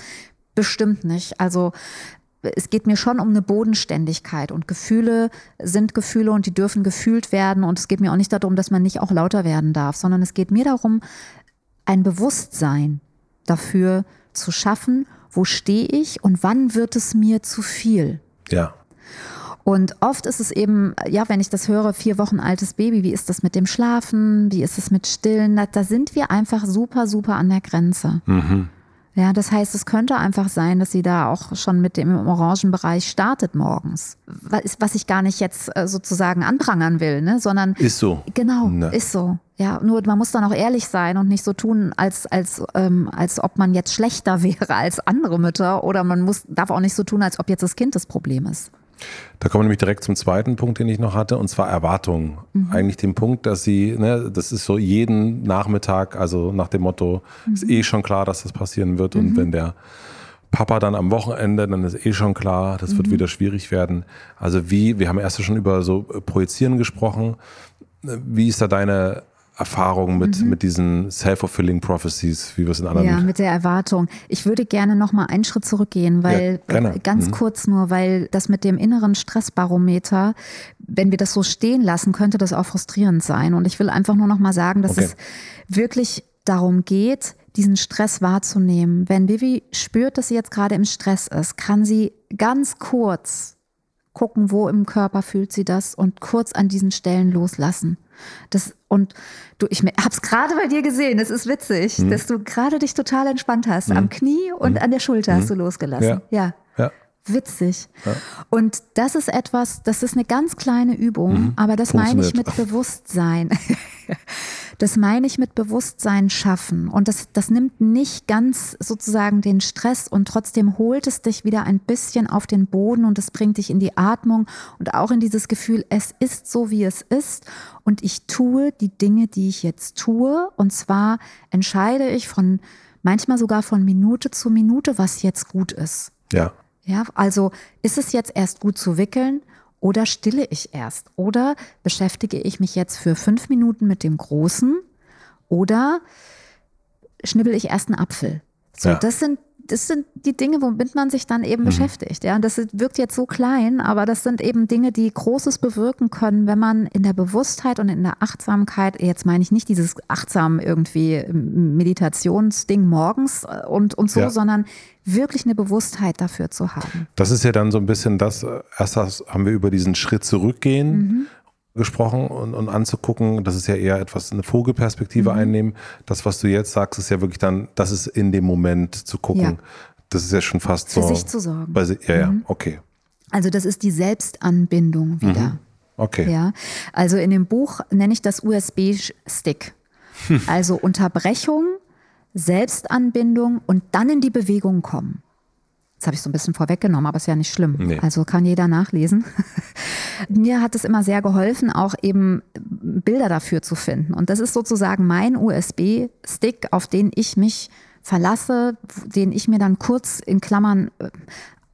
bestimmt nicht. Also es geht mir schon um eine Bodenständigkeit und Gefühle sind Gefühle und die dürfen gefühlt werden und es geht mir auch nicht darum, dass man nicht auch lauter werden darf, sondern es geht mir darum, ein Bewusstsein dafür zu schaffen, wo stehe ich und wann wird es mir zu viel. Ja. Und oft ist es eben, ja, wenn ich das höre, vier Wochen altes Baby, wie ist das mit dem Schlafen, wie ist es mit Stillen, da, da sind wir einfach super, super an der Grenze. Mhm. Ja, das heißt, es könnte einfach sein, dass sie da auch schon mit dem Orangenbereich startet morgens. Was ich gar nicht jetzt äh, sozusagen anprangern will, ne? sondern. Ist so. Genau, ne. ist so. Ja, nur man muss dann auch ehrlich sein und nicht so tun, als, als, ähm, als ob man jetzt schlechter *laughs* wäre als andere Mütter oder man muss, darf auch nicht so tun, als ob jetzt das Kind das Problem ist. Da kommen wir nämlich direkt zum zweiten Punkt, den ich noch hatte, und zwar Erwartungen. Mhm. Eigentlich den Punkt, dass sie, ne, das ist so jeden Nachmittag, also nach dem Motto, mhm. ist eh schon klar, dass das passieren wird. Mhm. Und wenn der Papa dann am Wochenende, dann ist eh schon klar, das wird mhm. wieder schwierig werden. Also wie, wir haben erst schon über so Projizieren gesprochen. Wie ist da deine Erfahrung mit, mhm. mit diesen self-fulfilling prophecies, wie wir es in anderen. Ja, mit der Erwartung. Ich würde gerne noch mal einen Schritt zurückgehen, weil ja, ganz mhm. kurz nur, weil das mit dem inneren Stressbarometer, wenn wir das so stehen lassen, könnte das auch frustrierend sein. Und ich will einfach nur noch mal sagen, dass okay. es wirklich darum geht, diesen Stress wahrzunehmen. Wenn Vivi spürt, dass sie jetzt gerade im Stress ist, kann sie ganz kurz gucken, wo im Körper fühlt sie das und kurz an diesen Stellen loslassen. Das, und du, ich hab's gerade bei dir gesehen, es ist witzig, mhm. dass du gerade dich total entspannt hast. Mhm. Am Knie und mhm. an der Schulter hast du hm. losgelassen. Ja. ja. ja. Witzig. Ja. Und das ist etwas, das ist eine ganz kleine Übung, mhm. aber das meine ich mit Bewusstsein. *laughs* Das meine ich mit Bewusstsein schaffen. Und das, das nimmt nicht ganz sozusagen den Stress und trotzdem holt es dich wieder ein bisschen auf den Boden und es bringt dich in die Atmung und auch in dieses Gefühl, es ist so, wie es ist und ich tue die Dinge, die ich jetzt tue. Und zwar entscheide ich von manchmal sogar von Minute zu Minute, was jetzt gut ist. Ja. Ja, also ist es jetzt erst gut zu wickeln? Oder stille ich erst? Oder beschäftige ich mich jetzt für fünf Minuten mit dem Großen? Oder schnibbel ich erst einen Apfel? So, ja. das sind das sind die Dinge, womit man sich dann eben mhm. beschäftigt. Ja, und das wirkt jetzt so klein, aber das sind eben Dinge, die Großes bewirken können, wenn man in der Bewusstheit und in der Achtsamkeit, jetzt meine ich nicht dieses achtsam irgendwie Meditationsding morgens äh, und, und so, ja. sondern wirklich eine Bewusstheit dafür zu haben. Das ist ja dann so ein bisschen das, äh, erst haben wir über diesen Schritt zurückgehen. Mhm gesprochen und, und anzugucken. Das ist ja eher etwas eine Vogelperspektive mhm. einnehmen. Das, was du jetzt sagst, ist ja wirklich dann, das ist in dem Moment zu gucken. Ja. Das ist ja schon fast Für so. Für sich zu sorgen. Bei, ja, ja, mhm. okay. Also das ist die Selbstanbindung wieder. Mhm. Okay. Ja, also in dem Buch nenne ich das USB-Stick. Hm. Also Unterbrechung, Selbstanbindung und dann in die Bewegung kommen. Das habe ich so ein bisschen vorweggenommen, aber ist ja nicht schlimm. Nee. Also kann jeder nachlesen. *laughs* Mir hat es immer sehr geholfen, auch eben Bilder dafür zu finden. Und das ist sozusagen mein USB-Stick, auf den ich mich verlasse, den ich mir dann kurz in Klammern äh,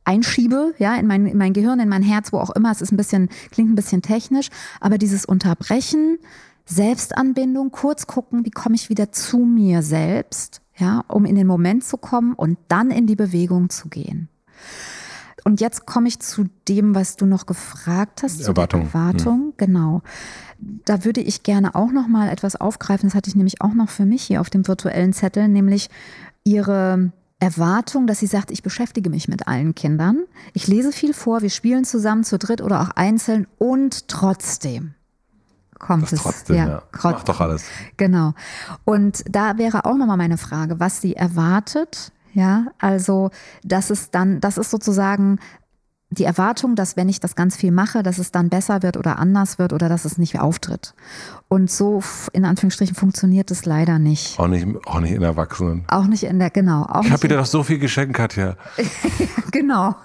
einschiebe, ja, in mein, in mein Gehirn, in mein Herz, wo auch immer. Es ist ein bisschen, klingt ein bisschen technisch, aber dieses Unterbrechen, Selbstanbindung, kurz gucken, wie komme ich wieder zu mir selbst, ja, um in den Moment zu kommen und dann in die Bewegung zu gehen. Und jetzt komme ich zu dem, was du noch gefragt hast, zu Erwartung. der Erwartung. Hm. Genau. Da würde ich gerne auch noch mal etwas aufgreifen. Das hatte ich nämlich auch noch für mich hier auf dem virtuellen Zettel, nämlich ihre Erwartung, dass sie sagt, ich beschäftige mich mit allen Kindern. Ich lese viel vor, wir spielen zusammen zu dritt oder auch einzeln und trotzdem kommt es. Trotzdem, ja, ja. Macht doch alles. Genau. Und da wäre auch nochmal meine Frage, was sie erwartet. Ja, also, das ist dann, das ist sozusagen die Erwartung, dass wenn ich das ganz viel mache, dass es dann besser wird oder anders wird oder dass es nicht mehr auftritt. Und so in Anführungsstrichen funktioniert es leider nicht. Auch nicht, auch nicht in Erwachsenen. Auch nicht in der, genau. Ich habe dir doch so viel geschenkt, Katja. *laughs* genau.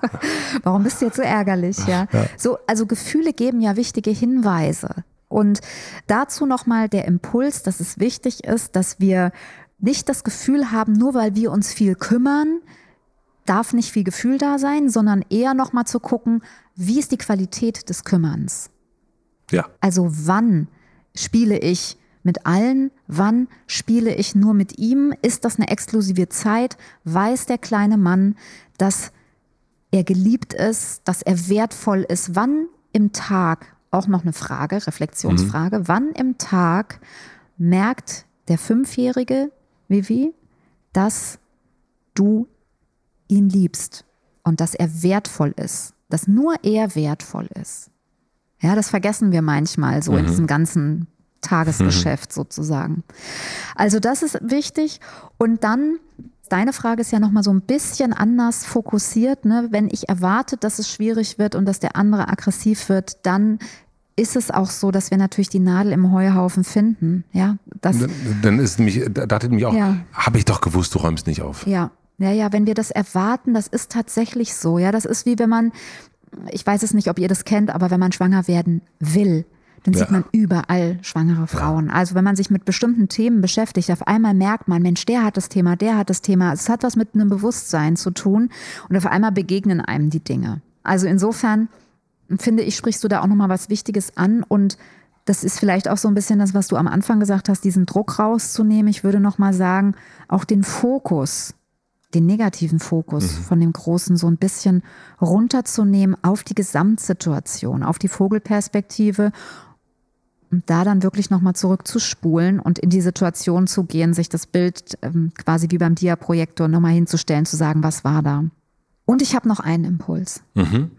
Warum bist du jetzt so ärgerlich? Ja? ja. So, also Gefühle geben ja wichtige Hinweise. Und dazu nochmal der Impuls, dass es wichtig ist, dass wir nicht das Gefühl haben, nur weil wir uns viel kümmern, darf nicht viel Gefühl da sein, sondern eher nochmal zu gucken, wie ist die Qualität des Kümmerns? Ja. Also wann spiele ich mit allen? Wann spiele ich nur mit ihm? Ist das eine exklusive Zeit? Weiß der kleine Mann, dass er geliebt ist, dass er wertvoll ist? Wann im Tag, auch noch eine Frage, Reflexionsfrage, mhm. wann im Tag merkt der Fünfjährige, Vivi, dass du ihn liebst und dass er wertvoll ist, dass nur er wertvoll ist. Ja, das vergessen wir manchmal so mhm. in diesem ganzen *laughs* Tagesgeschäft mhm. sozusagen. Also das ist wichtig. Und dann, deine Frage ist ja nochmal so ein bisschen anders fokussiert. Ne? Wenn ich erwarte, dass es schwierig wird und dass der andere aggressiv wird, dann ist es auch so, dass wir natürlich die Nadel im Heuhaufen finden. Ja, das, dann ist nämlich, da dachte ich mich auch, ja. habe ich doch gewusst, du räumst nicht auf. Ja, ja, ja, wenn wir das erwarten, das ist tatsächlich so. Ja, das ist wie wenn man, ich weiß es nicht, ob ihr das kennt, aber wenn man schwanger werden will, dann ja. sieht man überall schwangere Frauen. Ja. Also wenn man sich mit bestimmten Themen beschäftigt, auf einmal merkt man, Mensch, der hat das Thema, der hat das Thema. Es hat was mit einem Bewusstsein zu tun und auf einmal begegnen einem die Dinge. Also insofern finde ich, sprichst du da auch nochmal was Wichtiges an und das ist vielleicht auch so ein bisschen das, was du am Anfang gesagt hast, diesen Druck rauszunehmen. Ich würde nochmal sagen, auch den Fokus den negativen Fokus mhm. von dem Großen so ein bisschen runterzunehmen auf die Gesamtsituation, auf die Vogelperspektive und da dann wirklich nochmal zurückzuspulen und in die Situation zu gehen, sich das Bild ähm, quasi wie beim Dia-Projektor nochmal hinzustellen, zu sagen, was war da. Und ich habe noch einen Impuls. Mhm.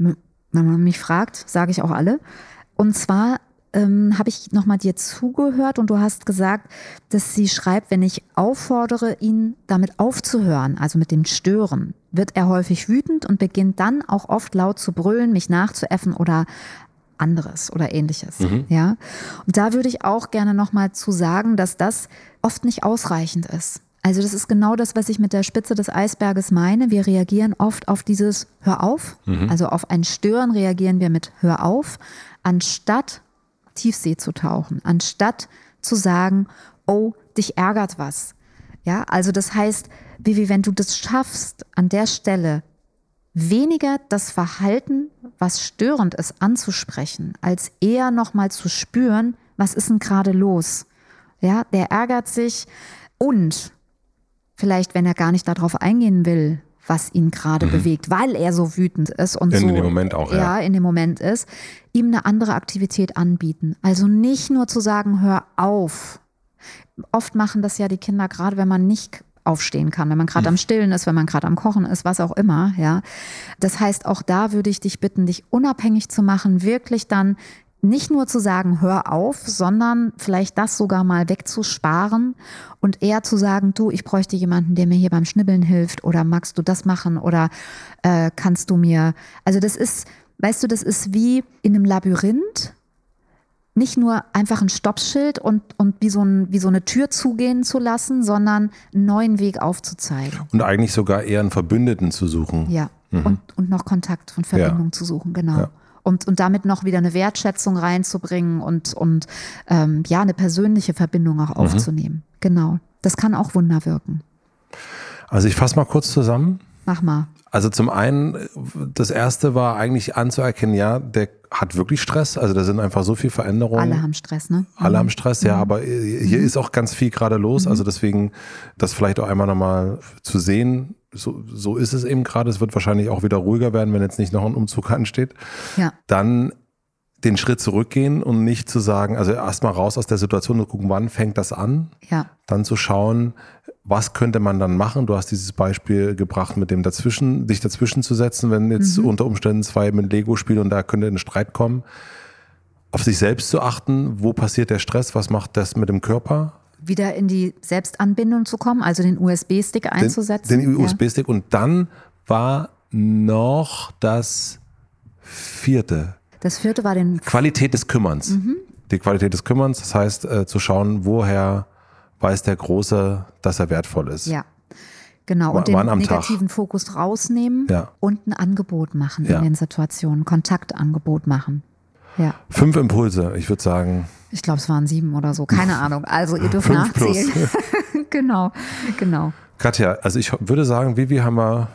Wenn man mich fragt, sage ich auch alle. Und zwar ähm, habe ich nochmal dir zugehört und du hast gesagt, dass sie schreibt, wenn ich auffordere, ihn damit aufzuhören, also mit dem Stören, wird er häufig wütend und beginnt dann auch oft laut zu brüllen, mich nachzuäffen oder anderes oder ähnliches. Mhm. Ja. Und da würde ich auch gerne nochmal zu sagen, dass das oft nicht ausreichend ist. Also das ist genau das, was ich mit der Spitze des Eisberges meine. Wir reagieren oft auf dieses Hör auf. Mhm. Also auf ein Stören reagieren wir mit Hör auf, anstatt Tiefsee zu tauchen, anstatt zu sagen, oh, dich ärgert was. Ja, also das heißt, Vivi, wenn du das schaffst, an der Stelle weniger das Verhalten, was störend ist, anzusprechen, als eher nochmal zu spüren, was ist denn gerade los? Ja, der ärgert sich und vielleicht, wenn er gar nicht darauf eingehen will, was ihn gerade mhm. bewegt, weil er so wütend ist und in so dem Moment auch, ja. ja, in dem Moment ist, ihm eine andere Aktivität anbieten. Also nicht nur zu sagen, hör auf. Oft machen das ja die Kinder gerade, wenn man nicht aufstehen kann, wenn man gerade mhm. am Stillen ist, wenn man gerade am Kochen ist, was auch immer, ja. Das heißt, auch da würde ich dich bitten, dich unabhängig zu machen, wirklich dann nicht nur zu sagen, hör auf, sondern vielleicht das sogar mal wegzusparen und eher zu sagen, du, ich bräuchte jemanden, der mir hier beim Schnibbeln hilft oder magst du das machen oder äh, kannst du mir, also das ist, weißt du, das ist wie in einem Labyrinth, nicht nur einfach ein Stoppschild und, und wie, so ein, wie so eine Tür zugehen zu lassen, sondern einen neuen Weg aufzuzeigen. Und eigentlich sogar eher einen Verbündeten zu suchen. Ja. mhm. und, und noch Kontakt und Verbindung ja. zu suchen, genau. Ja. Und, und damit noch wieder eine Wertschätzung reinzubringen und, und ähm, ja, eine persönliche Verbindung auch mhm. aufzunehmen. Genau. Das kann auch Wunder wirken. Also ich fasse mal kurz zusammen. Mach mal. Also zum einen, das erste war eigentlich anzuerkennen, ja, der hat wirklich Stress. Also da sind einfach so viele Veränderungen. Alle haben Stress, ne? Alle mhm. haben Stress, ja, mhm. aber hier mhm. ist auch ganz viel gerade los. Mhm. Also deswegen, das vielleicht auch einmal nochmal zu sehen, so, so ist es eben gerade. Es wird wahrscheinlich auch wieder ruhiger werden, wenn jetzt nicht noch ein Umzug *laughs* ansteht. Ja. Dann den Schritt zurückgehen und nicht zu sagen, also erstmal raus aus der Situation und gucken, wann fängt das an. Ja. Dann zu schauen, was könnte man dann machen? Du hast dieses Beispiel gebracht mit dem dazwischen, dich dazwischen zu setzen, wenn jetzt mhm. unter Umständen zwei mit Lego spielen und da könnte ein Streit kommen. Auf sich selbst zu achten, wo passiert der Stress, was macht das mit dem Körper? Wieder in die Selbstanbindung zu kommen, also den USB-Stick einzusetzen. Den, den USB-Stick und dann war noch das vierte. Das vierte war den Qualität des Kümmerns. Mhm. Die Qualität des Kümmerns, das heißt äh, zu schauen, woher weiß der Große, dass er wertvoll ist. Ja. Genau, und den negativen Tag. Fokus rausnehmen ja. und ein Angebot machen ja. in den Situationen, Kontaktangebot machen. Ja. Fünf Impulse, ich würde sagen. Ich glaube, es waren sieben oder so, keine *laughs* Ahnung. Also ihr dürft Fünf nachzählen. *laughs* genau, genau. Katja, also ich würde sagen, Vivi haben wir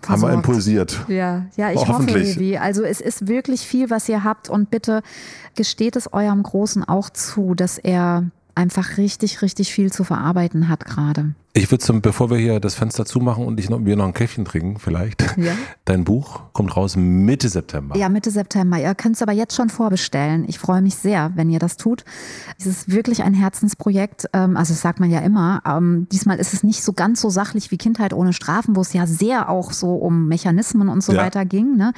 Versorgt. Haben wir impulsiert. Ja, ja, ich hoffe, Vivi. Also es ist wirklich viel, was ihr habt und bitte gesteht es eurem Großen auch zu, dass er einfach richtig, richtig viel zu verarbeiten hat gerade. Ich würde zum, bevor wir hier das Fenster zumachen und ich noch, wir noch ein Käffchen trinken, vielleicht. Ja. *laughs* Dein Buch kommt raus Mitte September. Ja, Mitte September. Ihr könnt es aber jetzt schon vorbestellen. Ich freue mich sehr, wenn ihr das tut. Es ist wirklich ein Herzensprojekt. Ähm, also, das sagt man ja immer. Ähm, diesmal ist es nicht so ganz so sachlich wie Kindheit ohne Strafen, wo es ja sehr auch so um Mechanismen und so ja. weiter ging. Ne?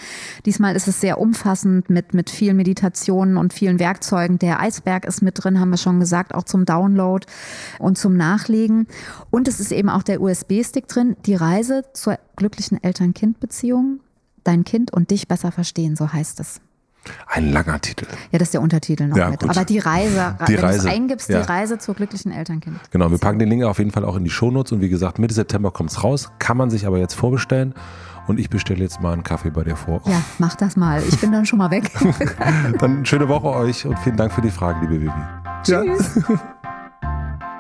Diesmal ist es sehr umfassend mit, mit vielen Meditationen und vielen Werkzeugen. Der Eisberg ist mit drin, haben wir schon gesagt, auch zum Download und zum Nachlegen. Und es ist eben auch der USB-Stick drin, die Reise zur glücklichen Eltern-Kind-Beziehung, dein Kind und dich besser verstehen, so heißt es. Ein langer Titel. Ja, das ist der Untertitel noch ja, mit. Gut. Aber die Reise, die wenn Reise. du es eingibst, ja. die Reise zur glücklichen Elternkind. Genau, wir packen den Link auf jeden Fall auch in die Shownotes und wie gesagt, Mitte September kommt es raus, kann man sich aber jetzt vorbestellen und ich bestelle jetzt mal einen Kaffee bei dir vor. Ja, mach das mal. Ich bin dann schon mal weg. *laughs* dann schöne Woche euch und vielen Dank für die Fragen, liebe Vivi. Tschüss. Ja. *laughs*